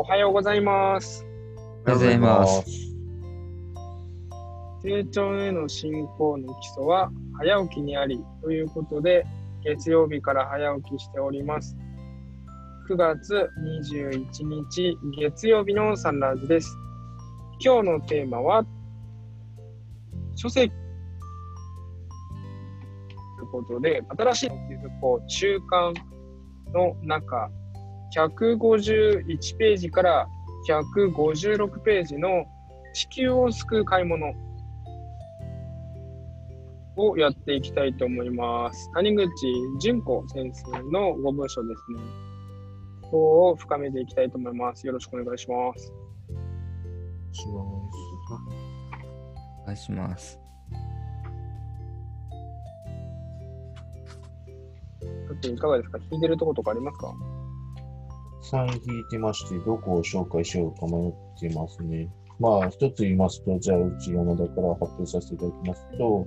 おはようございます。おはようございます。成長への進行の基礎は早起きにありということで、月曜日から早起きしております。9月21日月曜日のサンラージです。今日のテーマは、書籍ということで、新しいこう中間の中、151ページから156ページの地球を救う買い物をやっていきたいと思います。谷口純子先生のご文書ですね。こを深めていきたいと思います。よろしくお願いします。お願いします。さていかがですか聞いてるところとかありますかさん引いてまして、どこを紹介しようか迷ってますね。まあ、一つ言いますと、じゃあ、うち山田から発表させていただきますと、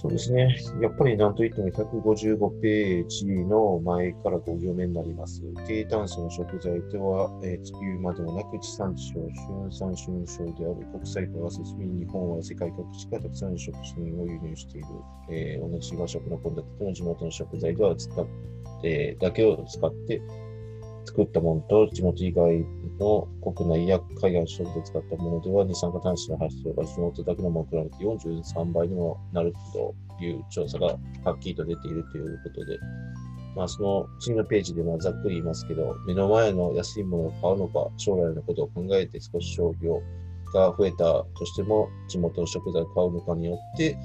そうですね。やっぱりなんといっても155ページの前から5行目になります。低炭素の食材とは、えー地球までもなく地産地消、春産春消である国際化が進み、日本は世界各地からたくさんの食品を輸入している。えー同じ和食の献立との地元の食材では使って、だけを使って作ったものと地元以外の国内や海外の食で使ったものでは二酸化炭素の発生が地元だけのものと比べて43倍にもなるという調査がはっきりと出ているということで、まあ、その次のページではざっくり言いますけど、目の前の安いものを買うのか、将来のことを考えて少し商業が増えたとしても、地元の食材を買うのかによって、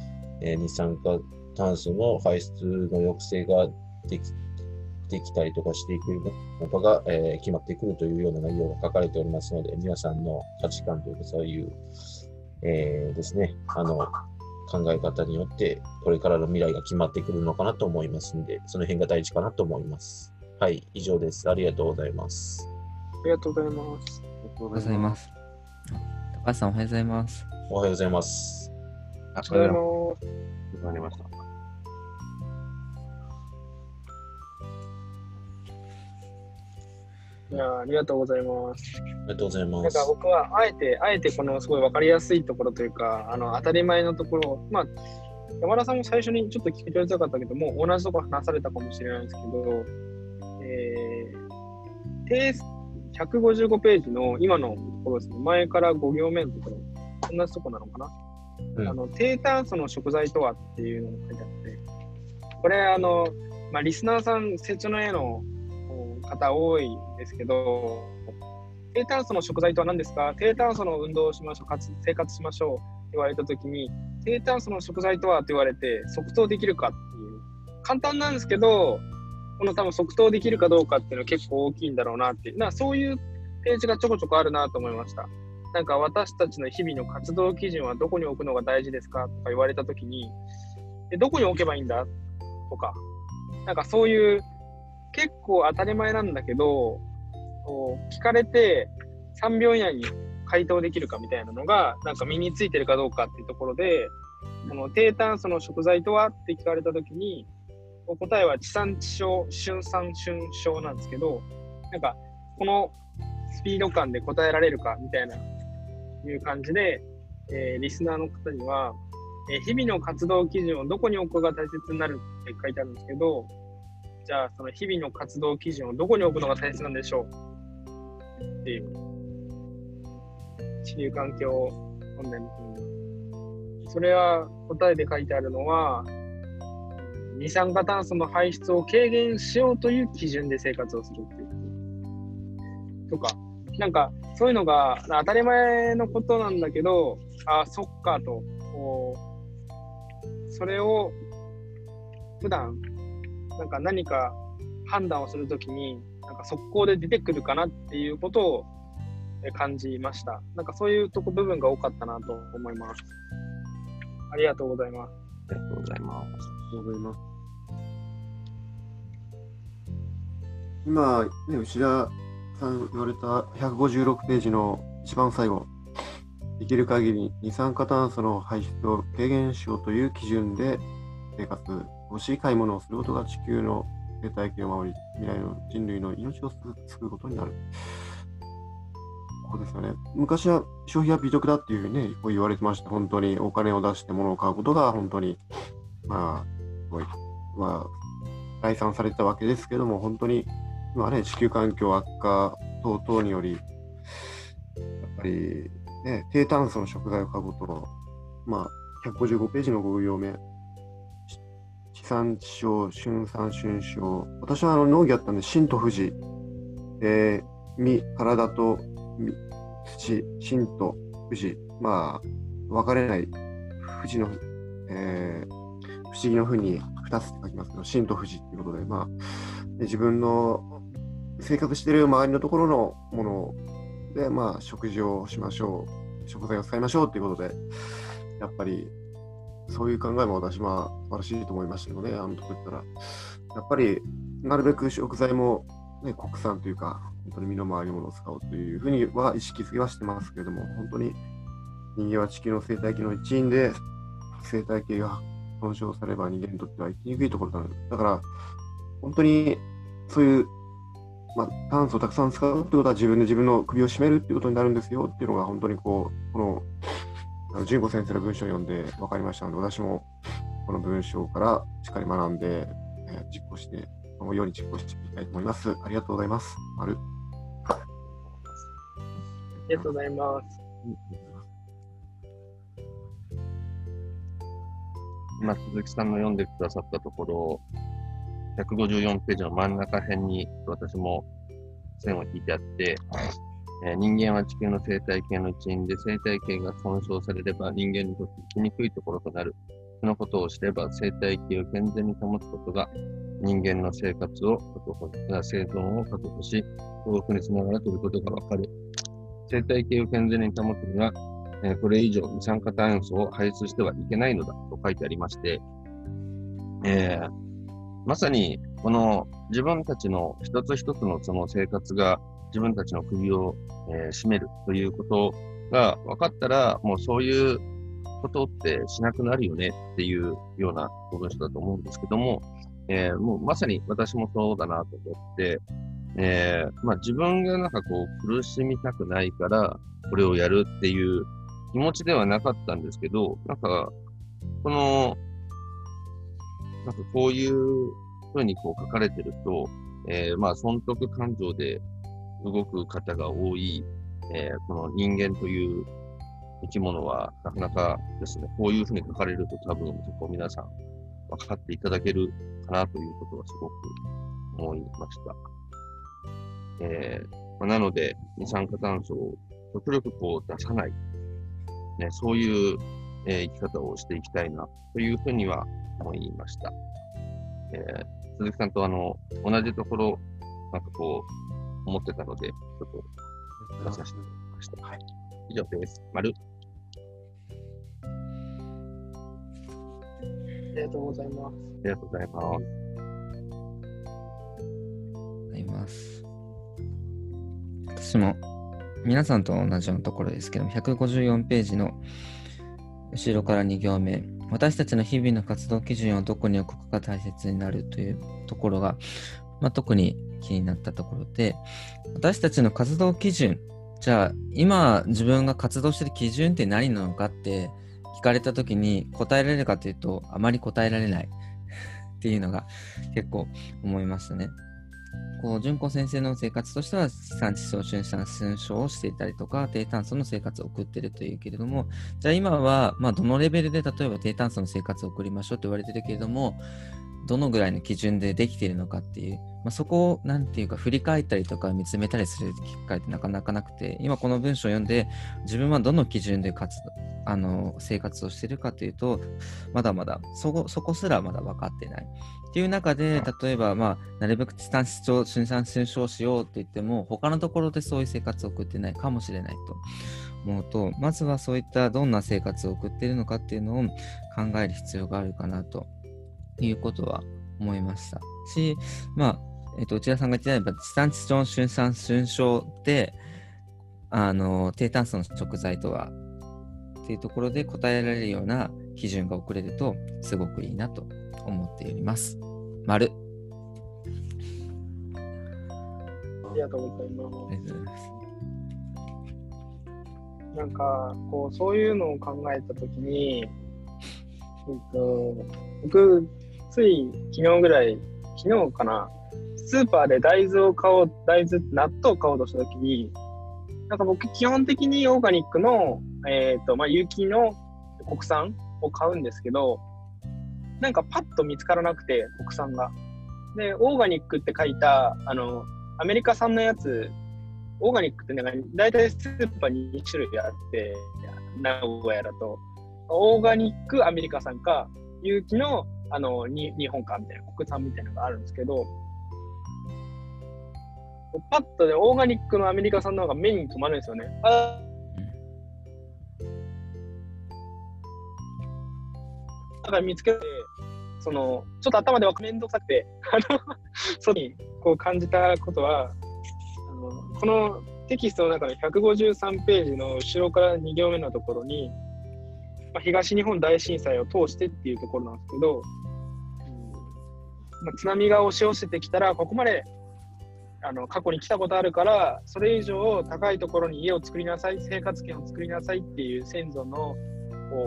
えー二酸化炭素の排出の抑制ができできたりとかしていくのかが、えー決まってくるというような内容が書かれておりますので、皆さんの価値観というか、そういう、えーですね、あの、考え方によって、これからの未来が決まってくるのかなと思いますので、その辺が大事かなと思います。はい、以上です。ありがとうございます。ありがとうございます。おはようございます。高橋さん、おはようございます。おはようございます。おはようございます。いやありがとうございます。ありがとうございなんかます。僕はあえて、あえてこのすごい分かりやすいところというか、あの当たり前のところを、まあ、山田さんも最初にちょっと聞き取りづらかったけども、同じところ話されたかもしれないですけど、えー、定155ページの今のところですね、前から5行目のところ、同じところなのかな、うんあの低炭素の食材とはっていうのが書いてあって、これ、あの、まあ、リスナーさん、成長の絵の方多いんですけど、低炭素の食材とは何ですか？低炭素の運動をしましょう、かつ生活しましょうって言われたときに、低炭素の食材とはって言われて、即答できるかっていう。簡単なんですけど、この多分即答できるかどうかっていうのは結構大きいんだろうなっていう。なそういうページがちょこちょこあるなと思いました。なんか私たちの日々の活動基準はどこに置くのが大事ですかとか言われたときに、えどこに置けばいいんだとか、なんかそういう結構当たり前なんだけど、聞かれて3秒以内に回答できるかみたいなのが、なんか身についてるかどうかっていうところで、この低炭素の食材とはって聞かれたときに、答えは地産地消、春産春消なんですけど、なんかこのスピード感で答えられるかみたいないう感じで、えーリスナーの方には、えー日々の活動基準をどこに置くかが大切になるって書いてあるんですけど、じゃあその日々の活動基準をどこに置くのが大切なんでしょう？っていう。地球環境問題のそれは答えで書いてあるのは、二酸化炭素の排出を軽減しようという基準で生活をするっていうと。か、なんかそういうのが当たり前のことなんだけど、ああ、そっかと、それを普段、なんか何か判断をするときに、なんか速攻で出てくるかなっていうことをえ感じました。なんかそういうとこ部分が多かったなと思います。ありがとうございます。ありがとうございます。ありがとうございます。今、ね、牛田さん言われた156ページの一番最後、できる限り二酸化炭素の排出を軽減しようという基準で生活をしい、買い物をすることが地球の生態系を守り、未来の人類の命を救うことになる。ここですよね。昔は消費は美徳だっていうね、こう言われてました。本当にお金を出して物を買うことが本当に、まあ、すごい、まあ、来賛されてたわけですけども、本当に、今ね、地球環境悪化等々により、やっぱり、ね、低炭素の食材を買うことを、まあ、155ページの5行目、地産地消、春産春消。私はあの農業やったんで、神と富士、えー、身、体と土、神と富士、まあ、分かれない富士の、えー、不思議のふに2つって書きますけど、神と富士っていうことで、まあ、自分の生活している周りのところのもので、まあ、食事をしましょう、食材を使いましょうということで、やっぱり、そういう考えも私は素晴らしいと思いましたので、あのとこ行ったら、やっぱり、なるべく食材も、ね、国産というか、本当に身の回りのものを使おうというふうには意識づけはしてますけれども、本当に人間は地球の生態系の一員で、生態系が損傷されば人間にとっては生きにくいところな。だから、本当にそういう、まあ、炭素をたくさん使うってことは自分で自分の首を絞めるってことになるんですよっていうのが本当にこう、この、あの純子先生の文章を読んで分かりましたので、私もこの文章からしっかり学んで、えー、実行してこのように実行していきたいと思います。ありがとうございます。丸。ありがとうございます。今、鈴木さんの読んでくださったところ、154ページの真ん中辺に私も線を引いてあって、え、人間は地球の生態系の一員で生態系が損傷されれば人間にとって生きにくいところとなる。そのことを知れば生態系を健全に保つことが人間の生活を確保、生存を確保し、幸福につながるということがわかる。生態系を健全に保つには、え、これ以上二酸化炭素を排出してはいけないのだと書いてありまして、えー、まさにこの自分たちの一つ一つのその生活が自分たちの首を、えー、絞めるということが分かったら、もうそういうことってしなくなるよねっていうような文章だと思うんですけども、えー、もうまさに私もそうだなと思って、えー、まあ自分がなんかこう苦しみたくないからこれをやるっていう気持ちではなかったんですけど、なんか、この、なんかこういうふうにこう書かれてると、えー、まあ損得感情で動く方が多い、えー、この人間という生き物はなかなかですね、こういうふうに書かれると多分結構皆さん分かっていただけるかなということはすごく思いました。えーま、なので、二酸化炭素を極力こう出さない、ね、そういう、えー、生き方をしていきたいなというふうには思いました。えー、鈴木さんとあの同じところ、なんかこう、思ってたので、ちょっと出させていただきました。はい、以上です。丸。ありがとうございます。ありがとうございます。ございます。私も皆さんと同じようなところですけども、154ページの後ろから2行目、私たちの日々の活動基準をどこに置くかが大切になるというところが、まあ、特に気になったところで、私たちの活動基準、じゃあ今自分が活動してる基準って何なのかって聞かれた時に答えられるかというと、あまり答えられない っていうのが結構思いましたね。こう、純子先生の生活としては、地産地消、春産、春消をしていたりとか、低炭素の生活を送っているというけれども、じゃあ今は、まあ、どのレベルで例えば低炭素の生活を送りましょうと言われてるけれども、どのぐらいの基準でできているのかっていう、まあ、そこをなんていうか振り返ったりとか見つめたりする機会ってなかなかなくて今この文章を読んで自分はどの基準で活あの生活をしているかというとまだまだそこそこすらまだ分かってない。っていう中で例えば、まあ、なるべく地産地消春産春消しようって言っても他のところでそういう生活を送ってないかもしれないと。思うとまずはそういったどんな生活を送っているのかっていうのを考える必要があるかなということは思いましたし、まあ、えっ、と、内田さんが言ってたように、地産地消、春産、春消で、あの、低炭素の食材とは、っていうところで答えられるような基準が遅れると、すごくいいなと思っております。丸。りがとうございまありがとうございます。す。なんか、こう、そういうのを考えたときに、えっと、僕、つい昨日ぐらい、昨日かな、スーパーで大豆を買おう、大豆、納豆を買おうとしたときに、なんか僕、基本的にオーガニックの、えっと、まあ、有機の国産を買うんですけど、なんかパッと見つからなくて、国産が。で、オーガニックって書いた、あの、アメリカ産のやつ、オーガニックってなんか、大体スーパーに2種類あって、名古屋だと。オーガニックアメリカ産か、有機のあのに日本かみたいな、国産みたいなのがあるんですけど、パッとでオーガニックのアメリカ産の方が目に留まるんですよね。あだから見つけて、その、ちょっと頭ではめんどくさくて、あの、そうにこう感じたことは、あのこのテキストの中の153ページの後ろから2行目のところに、まあ、東日本大震災を通してっていうところなんですけど、うんまあ、津波が押し寄せてきたら、ここまであの過去に来たことあるから、それ以上高いところに家を作りなさい、生活圏を作りなさいっていう先祖の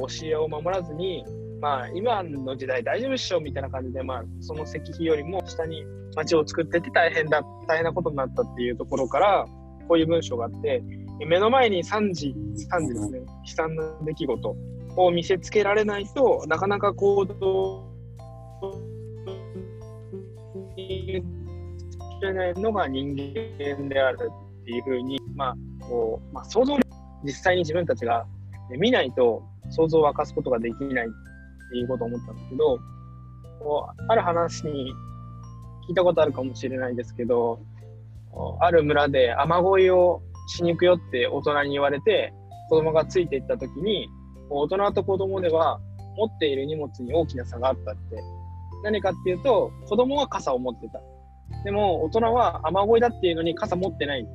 教えを守らずに、まあ、今の時代大丈夫っしょみたいな感じで、まあ、その石碑よりも下に町を作ってて大変だ、大変なことになったっていうところから、こういう文章があって、目の前に惨事、惨事ですね、悲惨な出来事。を見せつけられないとなかなか行動につけないのが人間であるっていうふうに、まあ、こう、まあ、想像実際に自分たちが見ないと想像を明かすことができないっていうことを思ったんですけど、こうある話に聞いたことあるかもしれないですけど、ある村で雨乞いをしに行くよって大人に言われて、子供がついていった時に、大人と子供では持っている荷物に大きな差があったって。何かっていうと、子供は傘を持ってた。でも大人は雨乞いだっていうのに傘持ってない。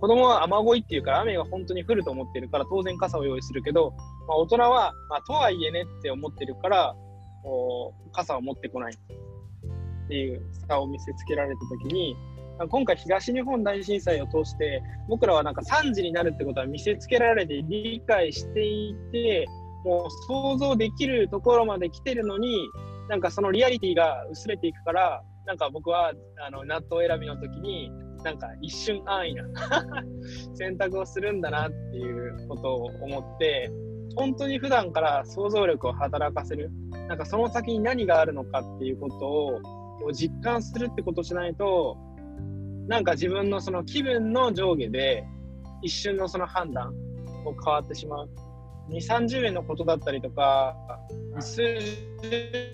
子供は雨乞いっていうから雨が本当に降ると思ってるから当然傘を用意するけど、まあ、大人は、まあ、とはいえねって思ってるから、こう傘を持ってこないっていう差を見せつけられたときに、今回東日本大震災を通して、僕らはなんか惨事になるってことは見せつけられて理解していて、もう想像できるところまで来てるのに、なんかそのリアリティが薄れていくから、なんか僕はあの納豆選びの時に、なんか一瞬安易な 選択をするんだなっていうことを思って、本当に普段から想像力を働かせる、なんかその先に何があるのかっていうことを実感するってことをしないと、なんか自分のその気分の上下で一瞬のその判断を変わってしまう。2、30円のことだったりとか、数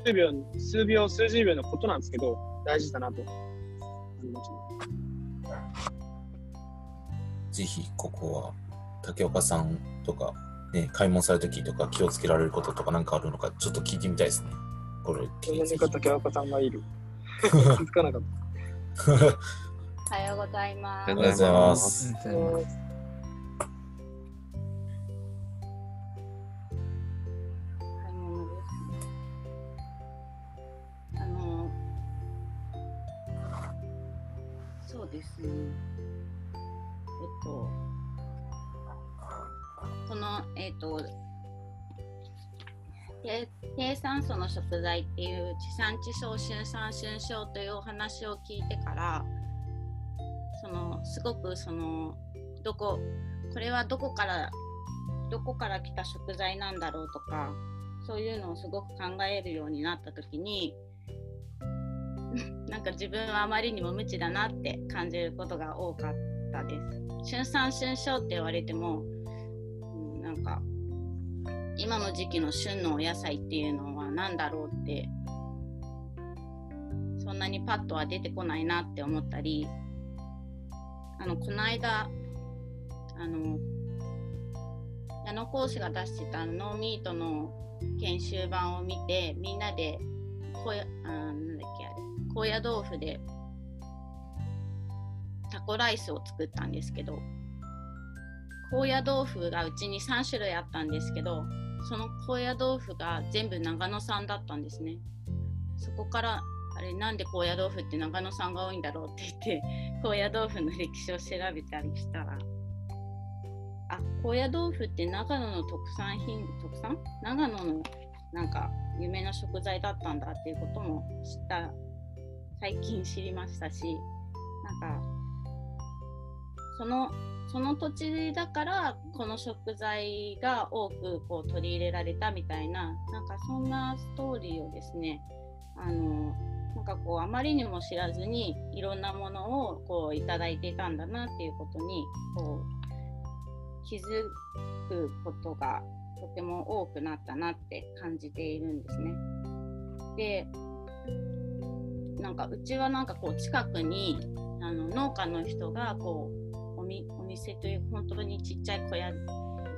十秒、数秒、数十秒のことなんですけど、大事だなと。ぜひ、ここは、竹岡さんとか、ね、買い物されるときとか気をつけられることとかなんかあるのか、ちょっと聞いてみたいですね。これ、竹岡さんがいる。気づかなかっおはようございます。ありがとうございます。あの、そうですね。えっと、この、えっと、低 低酸素の食材っていう地産地消、春産春消というお話を聞いてから、そのすごくそのどここれはどこからどこから来た食材なんだろうとかそういうのをすごく考えるようになった時に なんか自分はあまりにも無知だなって感じることが多かったです。春産春消って言われても、うん、なんか今の時期の旬のお野菜っていうのは何だろうってそんなにパッとは出てこないなって思ったりあのこの間あの矢野講師が出してたノーミートの研修版を見てみんなで高野あなんだっけあれ高野豆腐でタコライスを作ったんですけど高野豆腐がうちに3種類あったんですけどその高野豆腐が全部長野産だったんですね。そこからあれなんで高野豆腐って長野さんが多いんだろうって言って 高野豆腐の歴史を調べたりしたら。あ高野豆腐って長野の特産品特産？長野のなんか有名な食材だったんだっていうことも知った。最近知りましたしなんかそのその土地だからこの食材が多くこう取り入れられたみたいななんかそんなストーリーをですねあのなんかこうあまりにも知らずにいろんなものをこういただいていたんだなっていうことにこう気づくことがとても多くなったなって感じているんですね。でなんかうちはなんかこう近くにあの農家の人がこうおみお店という本当にちっちゃい小屋で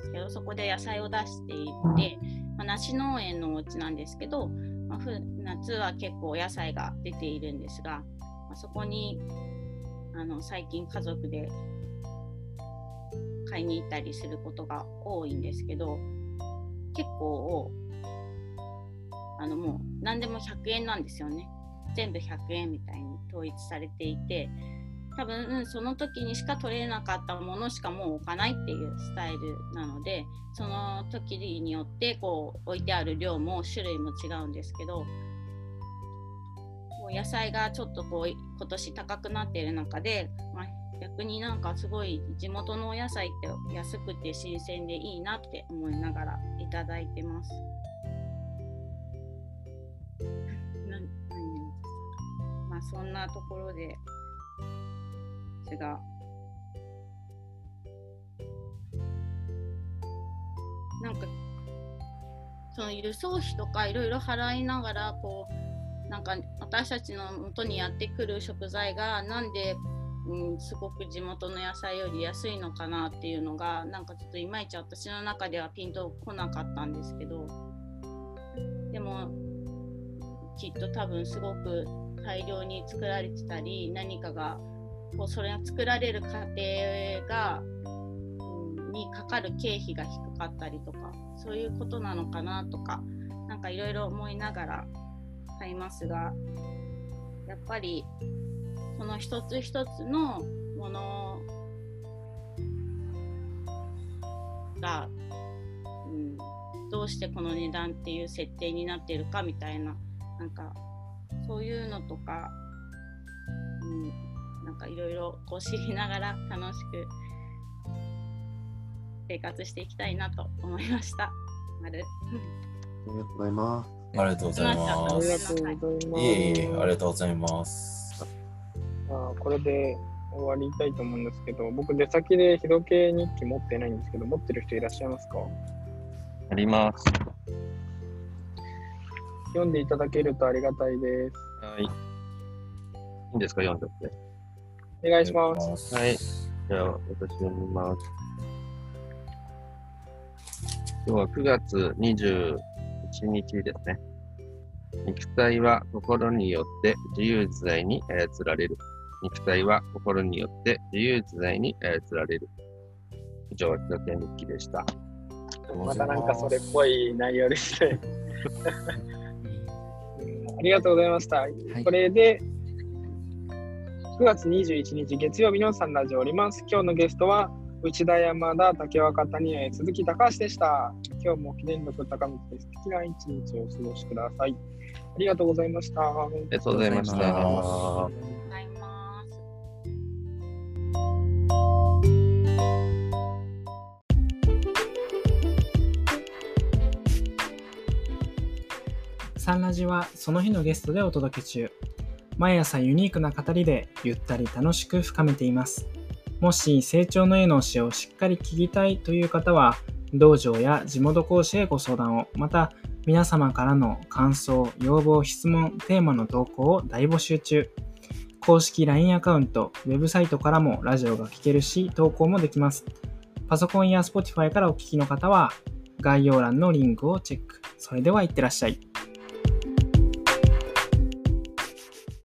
すけどそこで野菜を出していて、まあ、梨農園のお家なんですけど、まあ、夏は結構お野菜が出ているんですが、まあ、そこにあの最近家族で買いに行ったりすることが多いんですけど結構あのもう何でも100円なんですよね。全部100円みたいに統一されていて多分その時にしか取れなかったものしかもう置かないっていうスタイルなのでその時によってこう置いてある量も種類も違うんですけど野菜がちょっとこう今年高くなっている中で、まあ、逆になんかすごい地元のお野菜って安くて新鮮でいいなって思いながらいただいてます。まあそんなところで私が。なんかその輸送費とかいろいろ払いながらこうなんか私たちの元にやってくる食材がなんでうん、すごく地元の野菜より安いのかなっていうのがなんかちょっといまいち私の中ではピンとこなかったんですけど。でもきっと多分すごく大量に作られてたり何かがこうそれが作られる過程が、うん、にかかる経費が低かったりとかそういうことなのかなとか何かいろいろ思いながら買いますがやっぱりその一つ一つのものが、うん、どうしてこの値段っていう設定になってるかみたいななんかそういうのとか、うん、なんかいろいろこう知りながら 楽しく生活していきたいなと思いました。ありがとうございます。ありがとうございます。ありがとうございます。いえいえ、ありがとうございます。あこれで終わりたいと思うんですけど、僕出先で日時計日記持ってないんですけど、持ってる人いらっしゃいますか？あります。読んでいただけるとありがたいです。はい。いいんですか、読んじゃって。お願いします。はい。じゃあ、私読みます。今日は9月21日ですね。肉体は心によって自由自在に操られる。肉体は心によって自由自在に操られる。以上、日付日記でした。またなんかそれっぽい内容ですね。ありがとうございました。はい、これで9月21日月曜日のサンラジオおります。今日のゲストは内田山田竹若谷鈴木高橋でした。今日も記念力高めて素敵な一日をお過ごしください。ありがとうございました。ありがとうございました。サンラジはその日のゲストでお届け中。毎朝ユニークな語りでゆったり楽しく深めています。もし成長の絵の教えをしっかり聞きたいという方は、道場や地元講師へご相談を、また皆様からの感想、要望、質問、テーマの投稿を大募集中。公式 LINE アカウント、ウェブサイトからもラジオが聴けるし、投稿もできます。パソコンや Spotify からお聞きの方は、概要欄のリンクをチェック。それではいってらっしゃい。